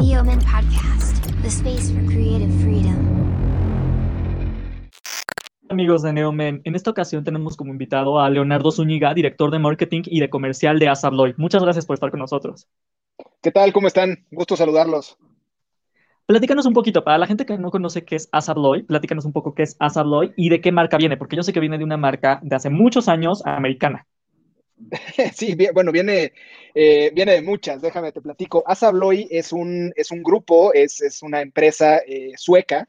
Neoman Podcast, the space for creative freedom. Amigos de Neomen, en esta ocasión tenemos como invitado a Leonardo Zúñiga, director de marketing y de comercial de Asabloy. Muchas gracias por estar con nosotros. ¿Qué tal? ¿Cómo están? Gusto saludarlos. Platícanos un poquito, para la gente que no conoce qué es Asabloy, platícanos un poco qué es Asabloy y de qué marca viene, porque yo sé que viene de una marca de hace muchos años americana. Sí, bueno, viene, eh, viene de muchas, déjame te platico. Asabloy es un, es un grupo, es, es una empresa eh, sueca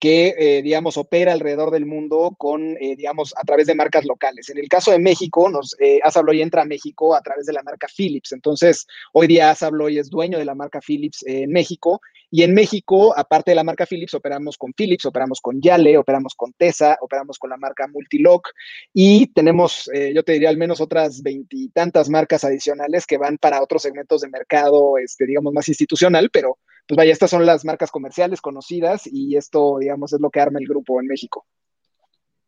que, eh, digamos, opera alrededor del mundo con, digamos, a través de marcas locales. En el caso de México, nos, Asabloy entra a México a través de la marca Philips. Entonces, hoy día Asabloy es dueño de la marca Philips en México. Y en México, aparte de la marca Philips, operamos con Philips, operamos con Yale, operamos con Tesa, operamos con la marca Multilock y tenemos, yo te diría, al menos otras veintitantas marcas adicionales que van para otros segmentos de mercado, este, digamos, más institucional, pero pues vaya, estas son las marcas comerciales conocidas y esto, digamos, es lo que arma el grupo en México.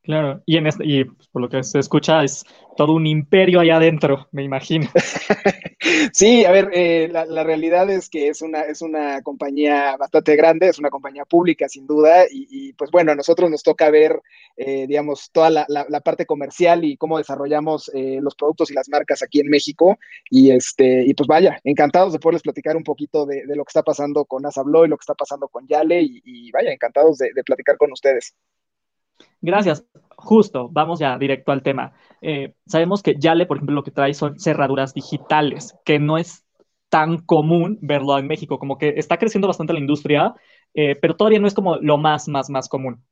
Claro, y, en este, y por lo que se escucha es todo un imperio allá adentro, me imagino. sí, a ver, eh, la, realidad es que es una, es una compañía bastante grande, es una compañía pública sin duda, y, pues bueno, a nosotros nos toca ver, eh, digamos, toda la, la, la, parte comercial y cómo desarrollamos eh, los productos y las marcas aquí en México, y este, y pues vaya, encantados de poderles platicar un poquito de, de lo que está pasando con Asablo y lo que está pasando con Yale, y, vaya, encantados de platicar con ustedes. Gracias. Justo, vamos ya directo al tema. Eh, sabemos que Yale, por ejemplo, lo que trae son cerraduras digitales, que no es tan común verlo en México, como que está creciendo bastante la industria, eh, pero todavía no es como lo más, más, más común.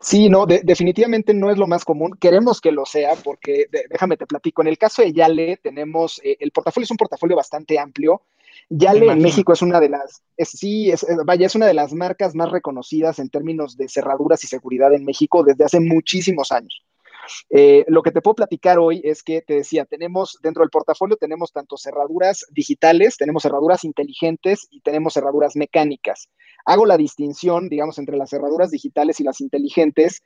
Sí, no, de, definitivamente no es lo más común. Queremos que lo sea porque, de, déjame te platico, en el caso de Yale tenemos, eh, el portafolio es un portafolio bastante amplio. Yale en México es una de las, es, sí, es, vaya, es una de las marcas más reconocidas en términos de cerraduras y seguridad en México desde hace muchísimos años. Eh, lo que te puedo platicar hoy es que te decía, tenemos dentro del portafolio tenemos tanto cerraduras digitales, tenemos cerraduras inteligentes y tenemos cerraduras mecánicas. Hago la distinción, digamos, entre las cerraduras digitales y las inteligentes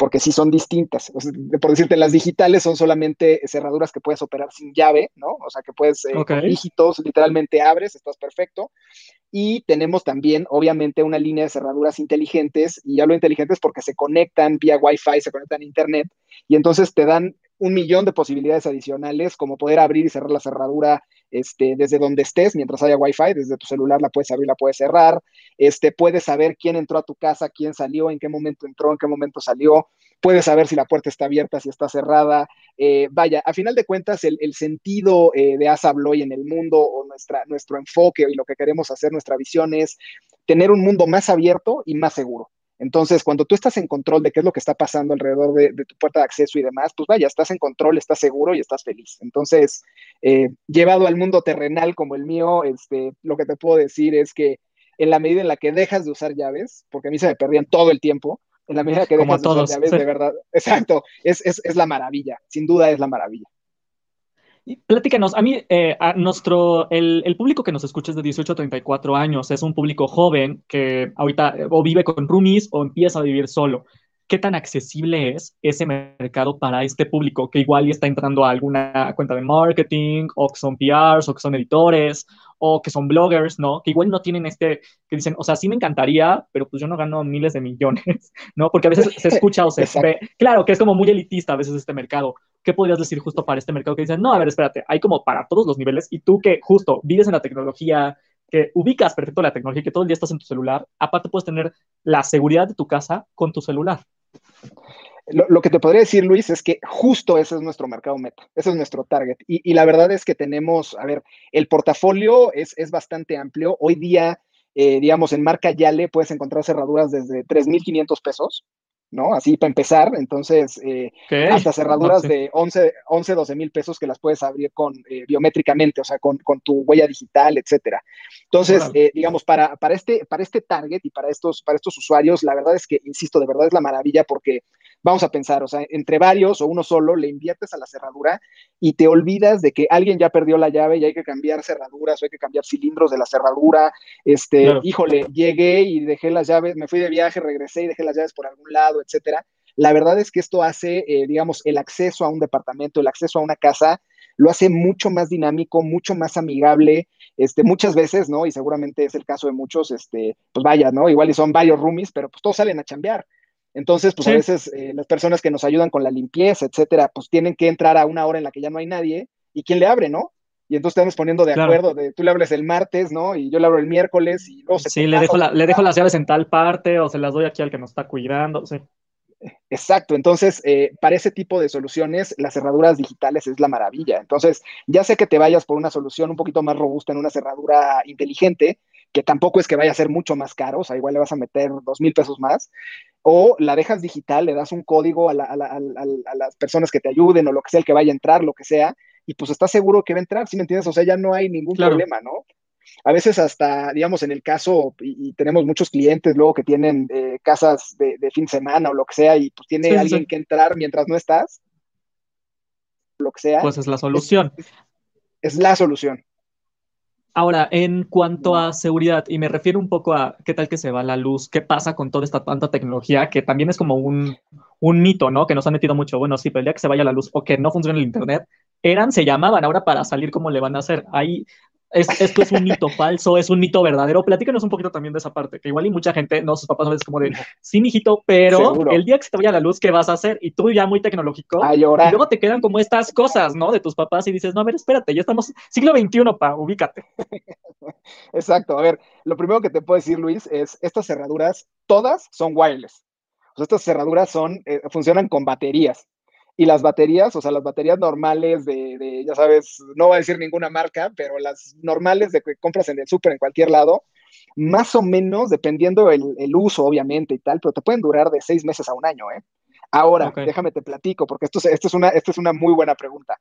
porque sí son distintas. O sea, por decirte, las digitales son solamente cerraduras que puedes operar sin llave, ¿no? O sea, que puedes, eh, okay. con dígitos, literalmente abres, estás perfecto. Y tenemos también, obviamente, una línea de cerraduras inteligentes, y hablo inteligentes porque se conectan vía Wi-Fi, se conectan a Internet, y entonces te dan un millón de posibilidades adicionales, como poder abrir y cerrar la cerradura este, desde donde estés, mientras haya Wi-Fi, desde tu celular la puedes abrir, la puedes cerrar, este, puedes saber quién entró a tu casa, quién salió, en qué momento entró, en qué momento salió, puedes saber si la puerta está abierta, si está cerrada. Eh, vaya, a final de cuentas, el, sentido eh, de Asabloy en el mundo o nuestro enfoque y lo que queremos hacer, nuestra visión es tener un mundo más abierto y más seguro. Entonces, cuando tú estás en control de qué es lo que está pasando alrededor de, de, tu puerta de acceso y demás, pues vaya, estás en control, estás seguro y estás feliz. Entonces, eh, llevado al mundo terrenal como el mío, este, lo que te puedo decir es que en la medida en la que dejas de usar llaves, porque a mí se me perdían todo el tiempo, en la medida que dejas como de todos, usar llaves, sí. de verdad, exacto, es, es, es la maravilla, sin duda es la maravilla. Platícanos, a mí, eh, a nuestro, el, el, público que nos escucha es de 18 a 34 años, es un público joven que ahorita o vive con roomies o empieza a vivir solo. ¿Qué tan accesible es ese mercado para este público que igual ya está entrando a alguna cuenta de marketing o que son PRs o que son editores o que son bloggers, ¿no? Que igual no tienen este, que dicen, o sea, sí me encantaría, pero pues yo no gano miles de millones, ¿no? Porque a veces se escucha o se ve, claro, que es como muy elitista a veces este mercado. ¿Qué podrías decir justo para este mercado que dicen, no, a ver, espérate, hay como para todos los niveles y tú que justo vives en la tecnología, que ubicas perfecto la tecnología, que todo el día estás en tu celular, aparte puedes tener la seguridad de tu casa con tu celular. Lo, lo, que te podría decir, Luis, es que justo ese es nuestro mercado meta, ese es nuestro target. Y, y la verdad es que tenemos, a ver, el portafolio es, es bastante amplio. Hoy día, eh, digamos, en marca Yale puedes encontrar cerraduras desde 3.500 pesos, ¿no? Así para empezar, entonces, eh, hasta cerraduras de 11, 11, 12 mil pesos que las puedes abrir con eh, biométricamente, o sea, con, con, tu huella digital, etcétera. Entonces, eh, digamos, para, para, este, para este target y para estos, para estos usuarios, la verdad es que, insisto, de verdad es la maravilla porque vamos a pensar, o sea, entre varios o uno solo, le inviertes a la cerradura y te olvidas de que alguien ya perdió la llave y hay que cambiar cerraduras o hay que cambiar cilindros de la cerradura. Este, claro. híjole, llegué y dejé las llaves, me fui de viaje, regresé y dejé las llaves por algún lado, etcétera. La verdad es que esto hace, eh, digamos, el acceso a un departamento, el acceso a una casa lo hace mucho más dinámico, mucho más amigable, este, muchas veces, ¿no? Y seguramente es el caso de muchos, este, pues vaya, ¿no? Igual y son varios roomies, pero pues todos salen a chambear. Entonces, pues a veces eh, las personas que nos ayudan con la limpieza, etcétera, pues tienen que entrar a una hora en la que ya no hay nadie, ¿y quién le abre, no? y entonces estamos poniendo de acuerdo, de tú le hables el martes, ¿no? Y yo le abro el miércoles y luego se Sí, le dejo, le dejo las llaves en tal parte o se las doy aquí al que nos está cuidando, sí. Exacto, entonces eh, para ese tipo de soluciones las cerraduras digitales es la maravilla. Entonces ya sé que te vayas por una solución un poquito más robusta en una cerradura inteligente, que tampoco es que vaya a ser mucho más caro, o sea, igual le vas a meter dos mil pesos más, o la dejas digital, le das un código a, las personas que te ayuden o lo que sea, el que vaya a entrar, lo que sea, y pues estás seguro que va a entrar, ¿sí me entiendes? O sea, ya no hay ningún problema, ¿no? A veces hasta, digamos, en el caso, y, tenemos muchos clientes luego que tienen eh, casas de, fin de semana o lo que sea, y pues tiene alguien que entrar mientras no estás, lo que sea. Pues es la solución. es la solución. Ahora, en cuanto a seguridad, y me refiero un poco a qué tal que se va la luz, qué pasa con toda esta tanta tecnología, que también es como un, un mito, ¿no? Que nos han metido mucho. Bueno, sí, pero el día que se vaya la luz o que no funcione el Internet, eran, se llamaban, ahora para salir, ¿cómo le van a hacer? Ahí esto es un mito falso, es un mito verdadero. Platícanos un poquito también de esa parte, que igual y mucha gente, no, sus papás no es como de, sí, mijito, pero el día que se te vaya la luz, ¿qué vas a hacer? Y tú ya muy tecnológico, y luego te quedan como estas cosas, ¿no? De tus papás y dices, no, a ver, espérate, ya estamos siglo XXI, pa, ubícate. Exacto, a ver, lo primero que te puedo decir, Luis, es estas cerraduras, todas son wireless. O sea, estas cerraduras son, eh, funcionan con baterías. Y las baterías, o sea, las baterías normales de, ya sabes, no voy a decir ninguna marca, pero las normales de que compras en el súper en cualquier lado, más o menos, dependiendo el, uso, obviamente, y tal, pero te pueden durar de seis meses a un año, ¿eh? Ahora, déjame te platico, porque esto, esto, es una, esto es una muy buena pregunta.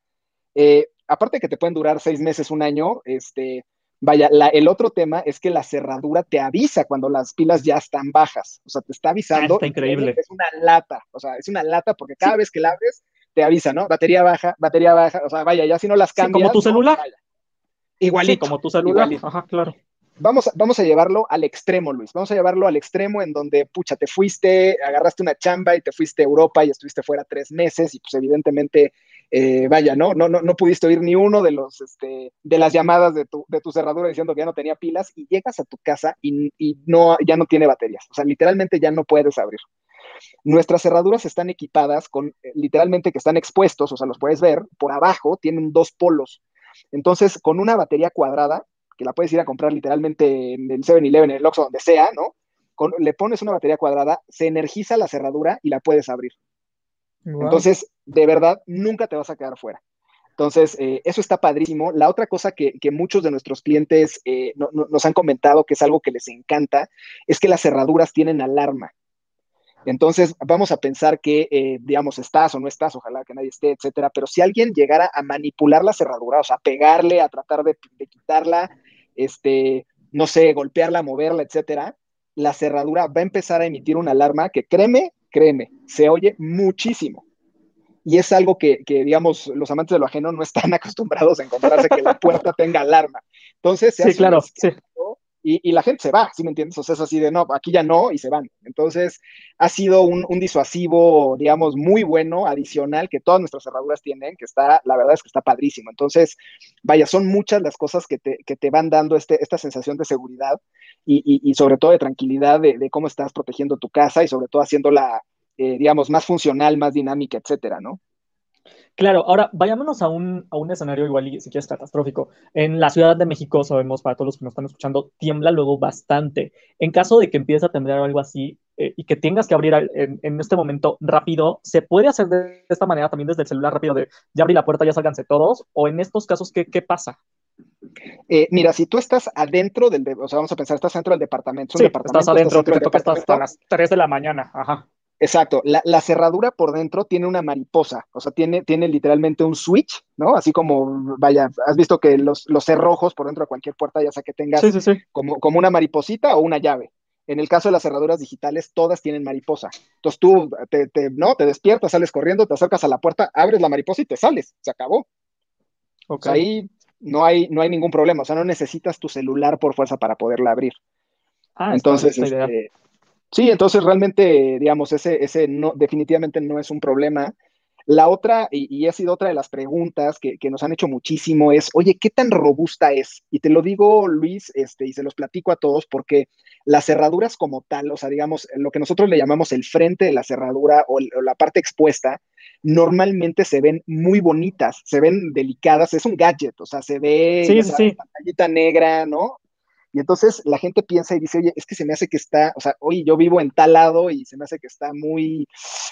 Eh, aparte de que te pueden durar seis meses, un año, este, Vaya, el otro tema es que la cerradura te avisa cuando las pilas ya están bajas. O sea, te está avisando. está increíble. Es una lata. O sea, es una lata porque cada vez que la abres, te avisa, ¿no? Batería baja, batería baja. O sea, vaya, ya si no las cambias. como tu celular. Igualito. como tu celular. Ajá, claro. Vamos, a, vamos a llevarlo al extremo, Luis. Vamos a llevarlo al extremo en donde, pucha, te fuiste, agarraste una chamba y te fuiste a Europa y estuviste fuera tres meses y pues evidentemente eh, vaya, ¿no? No, ¿no? no pudiste oír ni uno de los, este, de las llamadas de tu, de tu cerradura diciendo que ya no tenía pilas y llegas a tu casa y, no, ya no tiene baterías. O sea, literalmente ya no puedes abrir. Nuestras cerraduras están equipadas con, eh, literalmente que están expuestos, o sea, los puedes ver, por abajo tienen dos polos. Entonces, con una batería cuadrada, que la puedes ir a comprar literalmente en el 7-Eleven, en el Oxxo, donde sea, ¿no? le pones una batería cuadrada, se energiza la cerradura y la puedes abrir. Entonces, de verdad, nunca te vas a quedar fuera. Entonces, eh, eso está padrísimo. La otra cosa que, muchos de nuestros clientes eh, nos han comentado, que es algo que les encanta, es que las cerraduras tienen alarma. Entonces, vamos a pensar que, eh, digamos, estás o no estás, ojalá que nadie esté, etcétera, pero si alguien llegara a manipular la cerradura, o sea, a pegarle, a tratar de, de quitarla, este, no sé, golpearla, moverla, etcétera, la cerradura va a empezar a emitir una alarma que créeme créeme, se oye muchísimo. Y es algo que, digamos, los amantes de lo ajeno no están acostumbrados a encontrarse que la puerta tenga alarma. Entonces, se sí, claro, sí. Y, la gente se va, ¿sí me entiendes? O sea, es así de, no, aquí ya no, y se van. Entonces, ha sido un, disuasivo, digamos, muy bueno, adicional, que todas nuestras cerraduras tienen, que está, la verdad es que está padrísimo. Entonces, vaya, son muchas las cosas que te, que te van dando este, esta sensación de seguridad y, sobre todo de tranquilidad de, cómo estás protegiendo tu casa y sobre todo haciéndola, eh, digamos, más funcional, más dinámica, etcétera, ¿no? Claro, ahora vayámonos a un, a un escenario igual y si quieres catastrófico. En la Ciudad de México, sabemos para todos los que nos están escuchando, tiembla luego bastante. En caso de que empiece a temblar algo así eh, y que tengas que abrir en, en, este momento rápido, ¿se puede hacer de esta manera también desde el celular rápido de ya abrí la puerta, ya salganse todos? ¿O en estos casos qué, qué pasa? Eh, mira, si tú estás adentro del, o sea, vamos a pensar, estás dentro del departamento. Sí, estás adentro, que te toca hasta las 3 de la mañana. Ajá. Exacto. La, cerradura por dentro tiene una mariposa, o sea, tiene, tiene literalmente un switch, ¿no? Así como, vaya, has visto que los, los cerrojos por dentro de cualquier puerta, ya sea que tengas Como, como una mariposita o una llave. En el caso de las cerraduras digitales, todas tienen mariposa. Entonces tú te, ¿no? te despiertas, sales corriendo, te acercas a la puerta, abres la mariposa y te sales. Se acabó. Okay. ahí no hay, no hay ningún problema, o sea, no necesitas tu celular por fuerza para poderla abrir. Ah, entonces, este, sí, entonces realmente, digamos, ese, ese no, definitivamente no es un problema. La otra, y, ha sido otra de las preguntas que, nos han hecho muchísimo, es, oye, ¿qué tan robusta es? Y te lo digo, Luis, este, y se los platico a todos, porque las cerraduras como tal, o sea, digamos, lo que nosotros le llamamos el frente de la cerradura o, la parte expuesta, normalmente se ven muy bonitas, se ven delicadas, es un gadget, o sea, se ve sí, sí. pantallita negra, ¿no? Y entonces la gente piensa y dice, oye, es que se me hace que está, o sea, oye, yo vivo en tal lado y se me hace que está muy,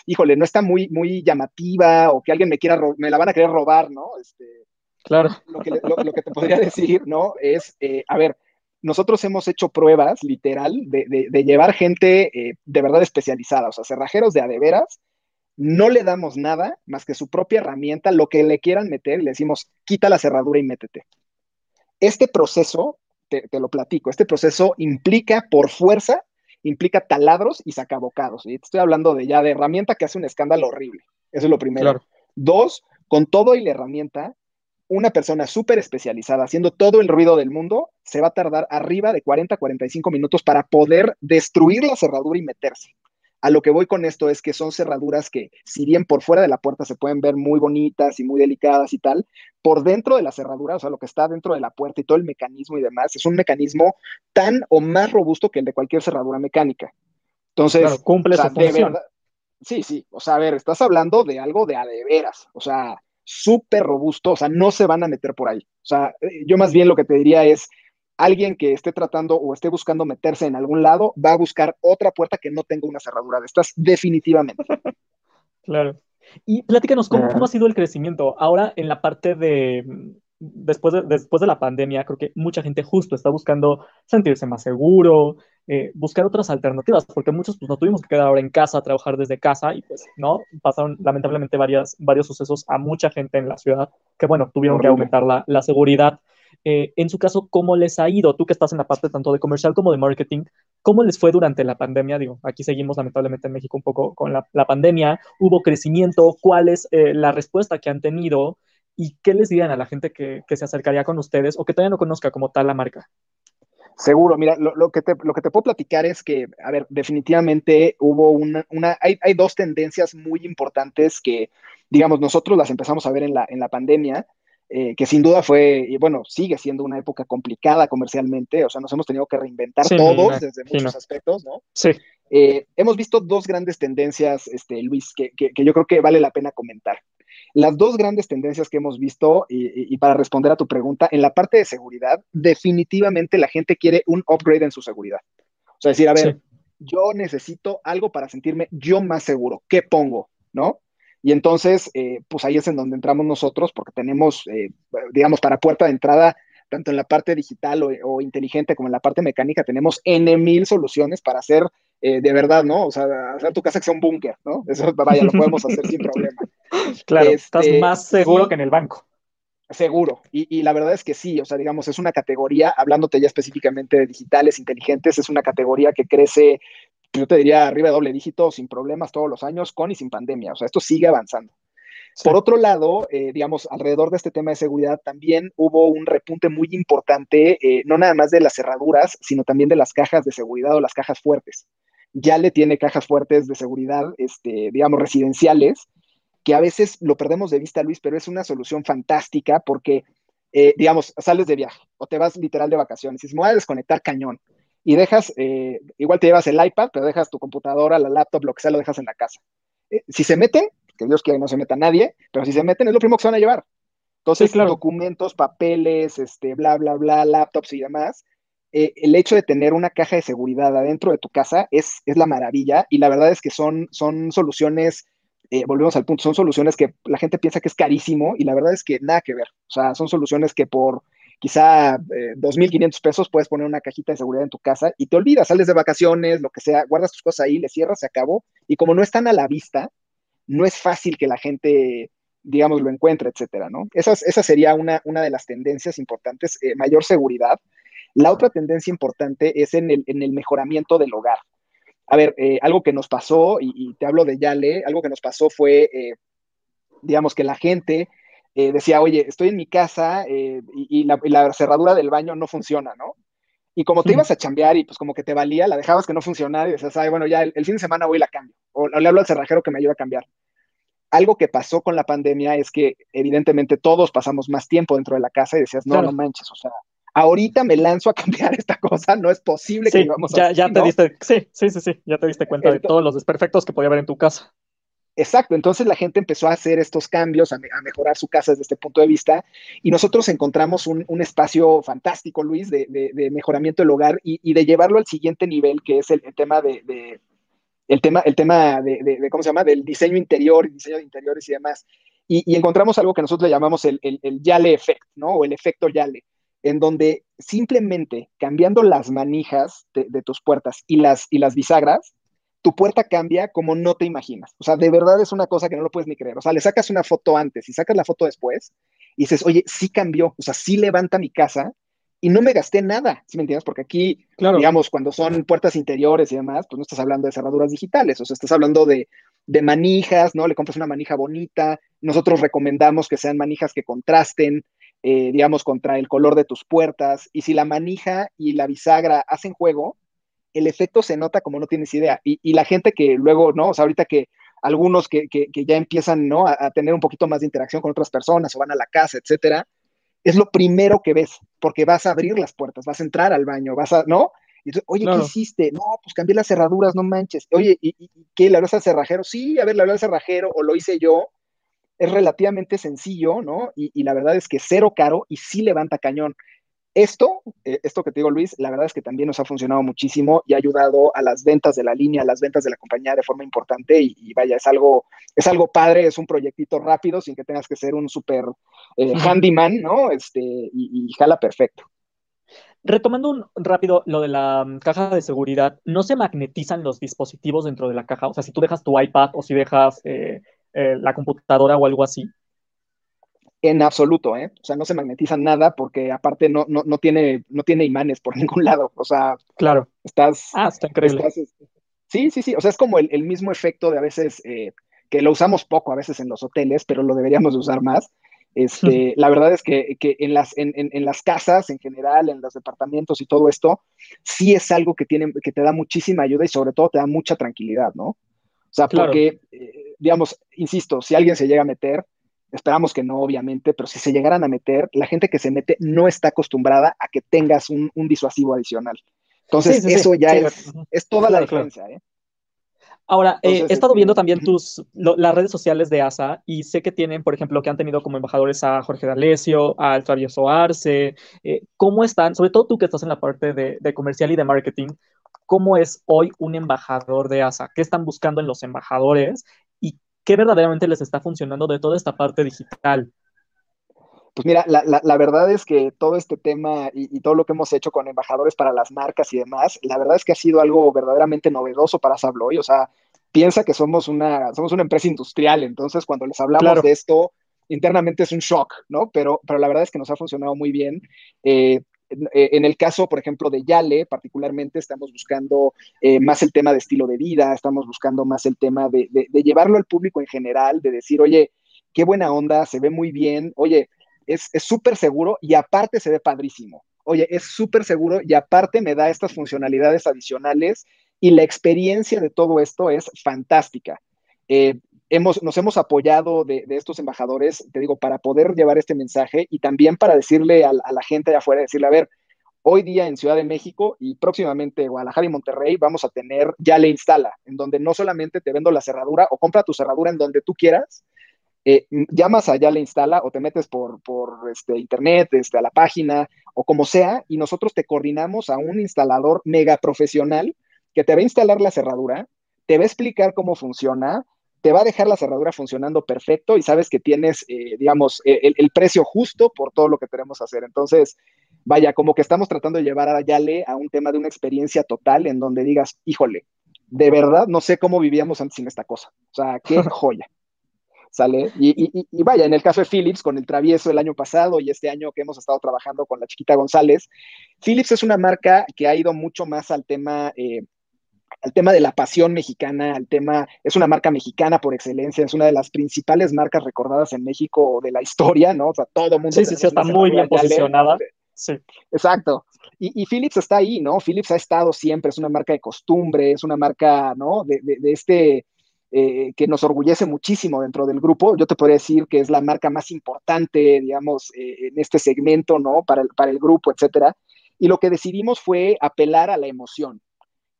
híjole, no está muy, muy llamativa o que alguien me quiera, me la van a querer robar, ¿no? Este, claro. Lo que, lo, que te podría decir, ¿no? Es, eh, a ver, nosotros hemos hecho pruebas, literal, de, de, llevar gente eh, de verdad especializada, o sea, cerrajeros de adeveras, no le damos nada más que su propia herramienta, lo que le quieran meter, le decimos, quita la cerradura y métete. Este proceso te, lo platico. Este proceso implica por fuerza, implica taladros y sacabocados. Y te estoy hablando de ya de herramienta que hace un escándalo horrible. Eso es lo primero. Dos, con todo y la herramienta, una persona súper especializada haciendo todo el ruido del mundo se va a tardar arriba de 40 45 minutos para poder destruir la cerradura y meterse. A lo que voy con esto es que son cerraduras que, si bien por fuera de la puerta se pueden ver muy bonitas y muy delicadas y tal, por dentro de la cerradura, o sea, lo que está dentro de la puerta y todo el mecanismo y demás, es un mecanismo tan o más robusto que el de cualquier cerradura mecánica. Entonces, cumple su función. sí, sí, o sea, a ver, estás hablando de algo de a de veras, o sea, súper robusto, o sea, no se van a meter por ahí. O sea, eh, yo más bien lo que te diría es, alguien que esté tratando o esté buscando meterse en algún lado va a buscar otra puerta que no tenga una cerradura de estas, definitivamente. claro. Y platícanos, ¿cómo, ha sido el crecimiento? Ahora en la parte de, después de, después de la pandemia, creo que mucha gente justo está buscando sentirse más seguro, eh, buscar otras alternativas, porque muchos pues no tuvimos que quedar ahora en casa, trabajar desde casa y pues, ¿no? Pasaron lamentablemente varias, varios sucesos a mucha gente en la ciudad que, bueno, tuvieron que aumentar la, la seguridad. Eh, en su caso, ¿cómo les ha ido? Tú que estás en la parte tanto de comercial como de marketing, ¿cómo les fue durante la pandemia? Digo, aquí seguimos lamentablemente en México un poco con la, pandemia. ¿Hubo crecimiento? ¿Cuál es eh, la respuesta que han tenido? ¿Y qué les dirían a la gente que, se acercaría con ustedes o que todavía no conozca como tal la marca? Seguro, mira, lo, que te, lo que te puedo platicar es que, a ver, definitivamente hubo una, hay, hay, dos tendencias muy importantes que, digamos, nosotros las empezamos a ver en la, en la pandemia eh, que sin duda fue, y bueno, sigue siendo una época complicada comercialmente, o sea, nos hemos tenido que reinventar todos desde muchos aspectos, ¿no? Sí. Eh, hemos visto dos grandes tendencias, este, Luis, que, yo creo que vale la pena comentar. Las dos grandes tendencias que hemos visto, y, para responder a tu pregunta, en la parte de seguridad, definitivamente la gente quiere un upgrade en su seguridad. O sea, decir, a ver, yo necesito algo para sentirme yo más seguro. ¿Qué pongo? ¿No? Y entonces, eh, pues ahí es en donde entramos nosotros, porque tenemos, eh, digamos, para puerta de entrada, tanto en la parte digital o, inteligente como en la parte mecánica, tenemos N mil soluciones para hacer eh, de verdad, ¿no? O sea, hacer tu casa que sea un búnker, ¿no? Eso, vaya, lo podemos hacer sin problema. Claro, estás este, más seguro que en el banco. Seguro, y, y, la verdad es que sí, o sea, digamos, es una categoría, hablándote ya específicamente de digitales, inteligentes, es una categoría que crece yo te diría arriba de doble dígito, sin problemas todos los años, con y sin pandemia. O sea, esto sigue avanzando. Por otro lado, eh, digamos, alrededor de este tema de seguridad también hubo un repunte muy importante, eh, no nada más de las cerraduras, sino también de las cajas de seguridad o las cajas fuertes. Ya le tiene cajas fuertes de seguridad, este, digamos, residenciales, que a veces lo perdemos de vista, Luis, pero es una solución fantástica porque, eh, digamos, sales de viaje o te vas literal de vacaciones y dices, me voy a desconectar cañón y dejas, eh, igual te llevas el iPad, pero dejas tu computadora, la laptop, lo que sea, lo dejas en la casa. Eh, si se meten, que Dios quiera que no se meta nadie, pero si se meten es lo primero que se van a llevar. Entonces, documentos, papeles, este, bla, bla, bla, laptops y demás. Eh, el hecho de tener una caja de seguridad adentro de tu casa es, es la maravilla y la verdad es que son, son soluciones, volvemos al punto, son soluciones que la gente piensa que es carísimo y la verdad es que nada que ver. O sea, son soluciones que por quizá eh, 2.500 pesos, puedes poner una cajita de seguridad en tu casa y te olvidas, sales de vacaciones, lo que sea, guardas tus cosas ahí, le cierras, se acabó. Y como no están a la vista, no es fácil que la gente, digamos, lo encuentre, etcétera, ¿no? Esa, esa sería una, una de las tendencias importantes, eh, mayor seguridad. La otra tendencia importante es en el, en el mejoramiento del hogar. A ver, eh, algo que nos pasó, y, te hablo de Yale, algo que nos pasó fue, eh, digamos, que la gente eh, decía, oye, estoy en mi casa eh, y, la, cerradura del baño no funciona, ¿no? Y como te ibas a chambear y pues como que te valía, la dejabas que no funcionara y decías, ay, bueno, ya el, fin de semana voy y la cambio. O, le hablo al cerrajero que me ayude a cambiar. algo que pasó con la pandemia es que evidentemente todos pasamos más tiempo dentro de la casa y decías, no, no manches, o sea, ahorita me lanzo a cambiar esta cosa, no es posible que vivamos ya, Ya te diste, sí, sí, sí, sí, ya te diste cuenta de todos los desperfectos que podía haber en tu casa. Exacto, entonces la gente empezó a hacer estos cambios, a, mejorar su casa desde este punto de vista, y nosotros encontramos un, espacio fantástico, Luis, de, mejoramiento del hogar y, de llevarlo al siguiente nivel, que es el, tema de, el tema, el tema de, ¿cómo se llama?, del diseño interior, diseño de interiores y demás. Y, encontramos algo que nosotros le llamamos el, el, Yale Effect, ¿no? O el efecto Yale, en donde simplemente cambiando las manijas de, tus puertas y las, y las bisagras, tu puerta cambia como no te imaginas. O sea, de verdad es una cosa que no lo puedes ni creer. O sea, le sacas una foto antes y sacas la foto después y dices, oye, sí cambió, o sea, sí levanta mi casa y no me gasté nada, ¿sí me entiendes? Porque aquí, digamos, cuando son puertas interiores y demás, pues no estás hablando de cerraduras digitales, o sea, estás hablando de, de manijas, ¿no? Le compras una manija bonita, nosotros recomendamos que sean manijas que contrasten, eh, digamos, contra el color de tus puertas, y si la manija y la bisagra hacen juego, el efecto se nota como no tienes idea. Y, la gente que luego, ¿no? O sea, ahorita que algunos que, ya empiezan, ¿no? A, tener un poquito más de interacción con otras personas o van a la casa, etcétera, es lo primero que ves, porque vas a abrir las puertas, vas a entrar al baño, vas a, ¿no? Y oye, ¿qué hiciste? No, pues cambié las cerraduras, no manches. Oye, ¿y, qué? ¿Le hablas al cerrajero? Sí, a ver, le hablé al cerrajero o lo hice yo. Es relativamente sencillo, ¿no? Y, y la verdad es que cero caro y sí levanta cañón. Esto, eh, esto que te digo, Luis, la verdad es que también nos ha funcionado muchísimo y ha ayudado a las ventas de la línea, a las ventas de la compañía de forma importante y, vaya, es algo, es algo padre, es un proyectito rápido sin que tengas que ser un súper eh, handyman, ¿no? Este, y, jala perfecto. Retomando un rápido lo de la mm, caja de seguridad, ¿no se magnetizan los dispositivos dentro de la caja? O sea, si tú dejas tu iPad o si dejas eh, la computadora o algo así, en absoluto, ¿eh? O sea, no se magnetiza nada porque aparte no, no, no, tiene, no tiene imanes por ningún lado. O sea, claro. Estás. Ah, está increíble. Este, sí, sí, sí. O sea, es como el, mismo efecto de a veces eh, que lo usamos poco a veces en los hoteles, pero lo deberíamos usar más. Este, la verdad es que, en, las, en, en, las casas en general, en los departamentos y todo esto, sí es algo que, tiene, que te da muchísima ayuda y sobre todo te da mucha tranquilidad, ¿no? O sea, porque, eh, digamos, insisto, si alguien se llega a meter, Esperamos que no, obviamente, pero si se llegaran a meter, la gente que se mete no está acostumbrada a que tengas un, disuasivo adicional. Entonces, eso ya es, toda la diferencia. ¿eh? Ahora, eh, he estado viendo también tus, las redes sociales de ASA y sé que tienen, por ejemplo, que han tenido como embajadores a Jorge D'Alessio, al Travieso Arce. Eh, ¿Cómo están, sobre todo tú que estás en la parte de, de, comercial y de marketing, cómo es hoy un embajador de ASA? ¿Qué están buscando en los embajadores ¿qué verdaderamente les está funcionando de toda esta parte digital? Pues mira, la, verdad es que todo este tema y, todo lo que hemos hecho con embajadores para las marcas y demás, la verdad es que ha sido algo verdaderamente novedoso para Sabloy. O sea, piensa que somos una, somos una empresa industrial, entonces cuando les hablamos de esto, internamente es un shock, ¿no? Pero, pero la verdad es que nos ha funcionado muy bien. Eh, eh, en el caso, por ejemplo, de Yale, particularmente, estamos buscando eh, más el tema de estilo de vida, estamos buscando más el tema de, llevarlo al público en general, de decir, oye, qué buena onda, se ve muy bien, oye, es súper seguro y aparte se ve padrísimo. Oye, es súper seguro y aparte me da estas funcionalidades adicionales y la experiencia de todo esto es fantástica. Eh, hemos, nos hemos apoyado de, estos embajadores, te digo, para poder llevar este mensaje y también para decirle a, la gente de afuera, decirle, a ver, hoy día en Ciudad de México y próximamente Guadalajara y Monterrey vamos a tener ya le instala, en donde no solamente te vendo la cerradura o compra tu cerradura en donde tú quieras, eh, llamas a ya le instala o te metes por, por este, internet, este, a la página o como sea, y nosotros te coordinamos a un instalador mega profesional que te va a instalar la cerradura, te va a explicar cómo funciona, te va a dejar la cerradura funcionando perfecto y sabes que tienes, eh, digamos, e, el, precio justo por todo lo que queremos hacer. Entonces, vaya, como que estamos tratando de llevar a Yale a un tema de una experiencia total en donde digas, híjole, de verdad no sé cómo vivíamos antes sin esta cosa. O sea, qué joya. ¿Sale? Y, vaya, en el caso de Philips, con el travieso el año pasado y este año que hemos estado trabajando con la chiquita González, Philips es una marca que ha ido mucho más al tema eh, al tema de la pasión mexicana, al tema, es una marca mexicana por excelencia, es una de las principales marcas recordadas en México de la historia, ¿no? O sea, todo el mundo. Sí, sí, sí, está muy bien posicionada. Sí. Exacto. Y, Philips está ahí, ¿no? Philips ha estado siempre, es una marca de costumbre, es una marca, ¿no? De, de, este, eh, que nos orgullece muchísimo dentro del grupo. Yo te podría decir que es la marca más importante, digamos, eh, en este segmento, ¿no? Para el, para el grupo, etcétera. Y lo que decidimos fue apelar a la emoción.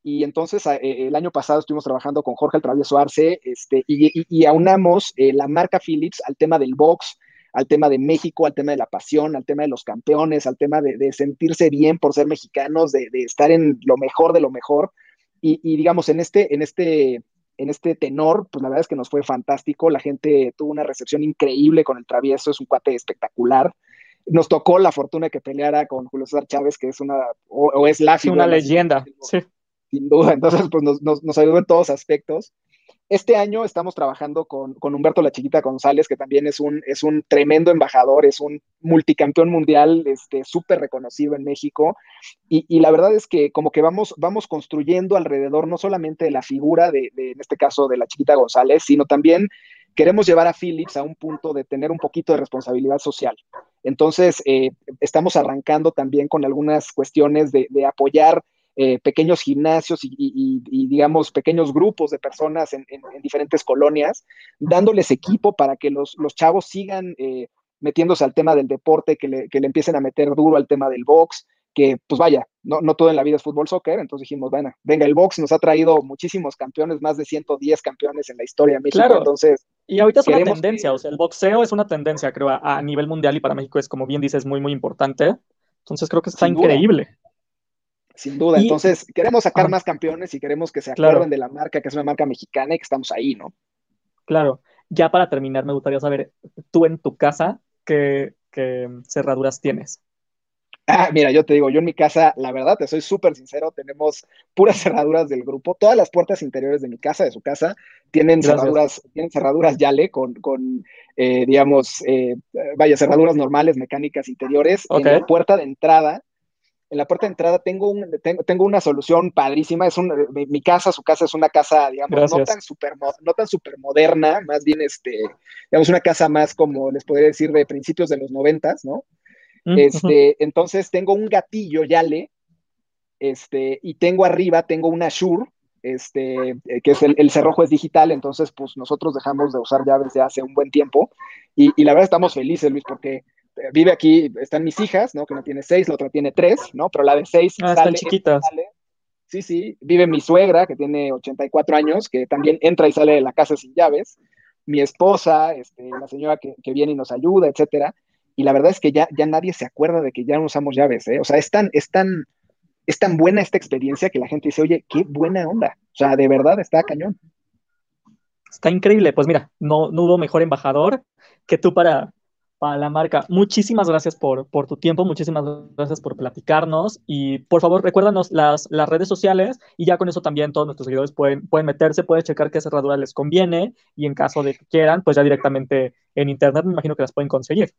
Y entonces el año pasado estuvimos trabajando con Jorge el Travieso Arce este, y, y, aunamos la marca Philips al tema del box, al tema de México, al tema de la pasión, al tema de los campeones, al tema de, sentirse bien por ser mexicanos, de, de, estar en lo mejor de lo mejor. Y, y, digamos, en este, en este en este tenor, pues la verdad es que nos fue fantástico. La gente tuvo una recepción increíble con el travieso, es un cuate espectacular. Nos tocó la fortuna que peleara con Julio César Chávez, que es una, o, es la Una leyenda, sí. Sin duda, entonces pues nos, nos, nos ayudó en todos aspectos. Este año estamos trabajando con, Humberto La Chiquita González, que también es un, es un tremendo embajador, es un multicampeón mundial este, súper reconocido en México. Y, la verdad es que como que vamos, vamos construyendo alrededor no solamente de la figura de, en este caso, de La Chiquita González, sino también queremos llevar a Philips a un punto de tener un poquito de responsabilidad social. Entonces, eh, estamos arrancando también con algunas cuestiones de, de apoyar eh, pequeños gimnasios y, digamos, pequeños grupos de personas en, diferentes colonias, dándoles equipo para que los, chavos sigan eh, metiéndose al tema del deporte, que le, empiecen a meter duro al tema del box, que pues vaya, no, no todo en la vida es fútbol soccer, entonces dijimos, bueno, venga, el box nos ha traído muchísimos campeones, más de 110 campeones en la historia de México, claro. entonces... Y ahorita es una tendencia, o sea, el boxeo es una tendencia, creo, a, nivel mundial y para México es, como bien dices, muy, muy importante. Entonces creo que está increíble sin duda. Entonces, queremos sacar más campeones y queremos que se acuerden de la marca, que es una marca mexicana y que estamos ahí, ¿no? Claro. Ya para terminar, me gustaría saber, tú en tu casa, ¿qué, cerraduras tienes? Ah, mira, yo te digo, yo en mi casa, la verdad, te soy súper sincero, tenemos puras cerraduras del grupo. Todas las puertas interiores de mi casa, de su casa, tienen cerraduras, tienen cerraduras Yale con, con eh, digamos, eh, vaya, cerraduras normales, mecánicas interiores. En la puerta de entrada en la puerta de entrada tengo, un, tengo, tengo una solución padrísima. Es un, mi, casa, su casa es una casa, digamos, no tan, super, no tan super moderna, más bien, este, digamos, una casa más como les podría decir de principios de los noventas, ¿no? Este, entonces tengo un gatillo Yale, este, y tengo arriba, tengo una Shure, este, eh, que es el, cerrojo es digital, entonces pues nosotros dejamos de usar llaves de hace un buen tiempo y, y la verdad estamos felices, Luis, porque vive aquí, están mis hijas, ¿no? Que una tiene seis, la otra tiene tres, ¿no? Pero la de seis ah, están chiquitas. Sí, sí, vive mi suegra, que tiene 84 años, que también entra y sale de la casa sin llaves, mi esposa, este, la señora que, viene y nos ayuda, etcétera. Y la verdad es que ya, ya nadie se acuerda de que ya no usamos llaves, ¿eh? O sea, es tan, es tan, es tan buena esta experiencia que la gente dice, oye, qué buena onda. O sea, de verdad está cañón. Está increíble. Pues mira, no, no hubo mejor embajador que tú para, para la marca. Muchísimas gracias por, por tu tiempo, muchísimas gracias por platicarnos y por favor recuérdanos las, las redes sociales y ya con eso también todos nuestros seguidores pueden, pueden meterse, pueden checar qué cerradura les conviene y en caso de que quieran, pues ya directamente en internet me imagino que las pueden conseguir.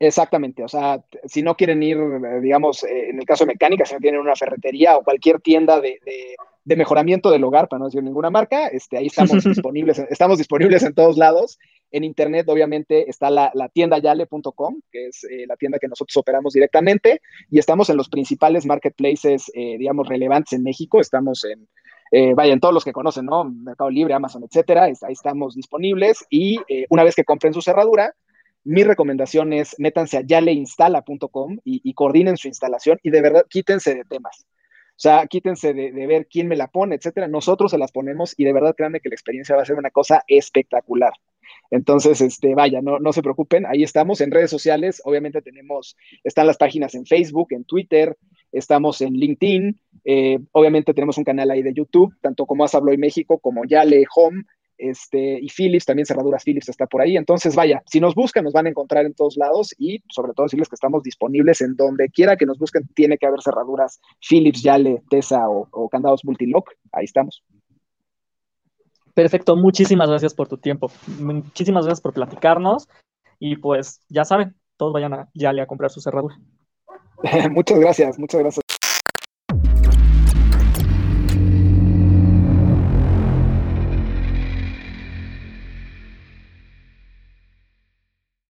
Exactamente, o sea, si no quieren ir, digamos, eh, en el caso de mecánica, si no tienen una ferretería o cualquier tienda de, de, mejoramiento del hogar, para no decir ninguna marca, este, ahí estamos disponibles, estamos disponibles en todos lados. En internet, obviamente, está la, tienda yale.com, que es eh, la tienda que nosotros operamos directamente, y estamos en los principales marketplaces, eh, digamos, relevantes en México. Estamos en, eh, vaya, en todos los que conocen, ¿no? Mercado Libre, Amazon, etcétera. ahí estamos disponibles. Y una vez que compren su cerradura, mi recomendación es métanse a yaleinstala.com y coordinen su instalación y de verdad quítense de temas. O sea, quítense de, de, ver quién me la pone, etcétera. Nosotros se las ponemos y de verdad créanme que la experiencia va a ser una cosa espectacular. Entonces, este, vaya, no, no se preocupen, ahí estamos en redes sociales, obviamente tenemos, están las páginas en Facebook, en Twitter, estamos en LinkedIn, eh, obviamente tenemos un canal ahí de YouTube, tanto como As Hablo México, como Yale Home, este, y Philips, también Cerraduras Philips está por ahí. Entonces, vaya, si nos buscan, nos van a encontrar en todos lados y sobre todo decirles que estamos disponibles en donde quiera que nos busquen, tiene que haber cerraduras Philips, Yale, Tesa o, o candados Multilock. Ahí estamos. Perfecto, muchísimas gracias por tu tiempo. Muchísimas gracias por platicarnos. Y pues ya saben, todos vayan a Yale a comprar su cerradura. muchas gracias, muchas gracias.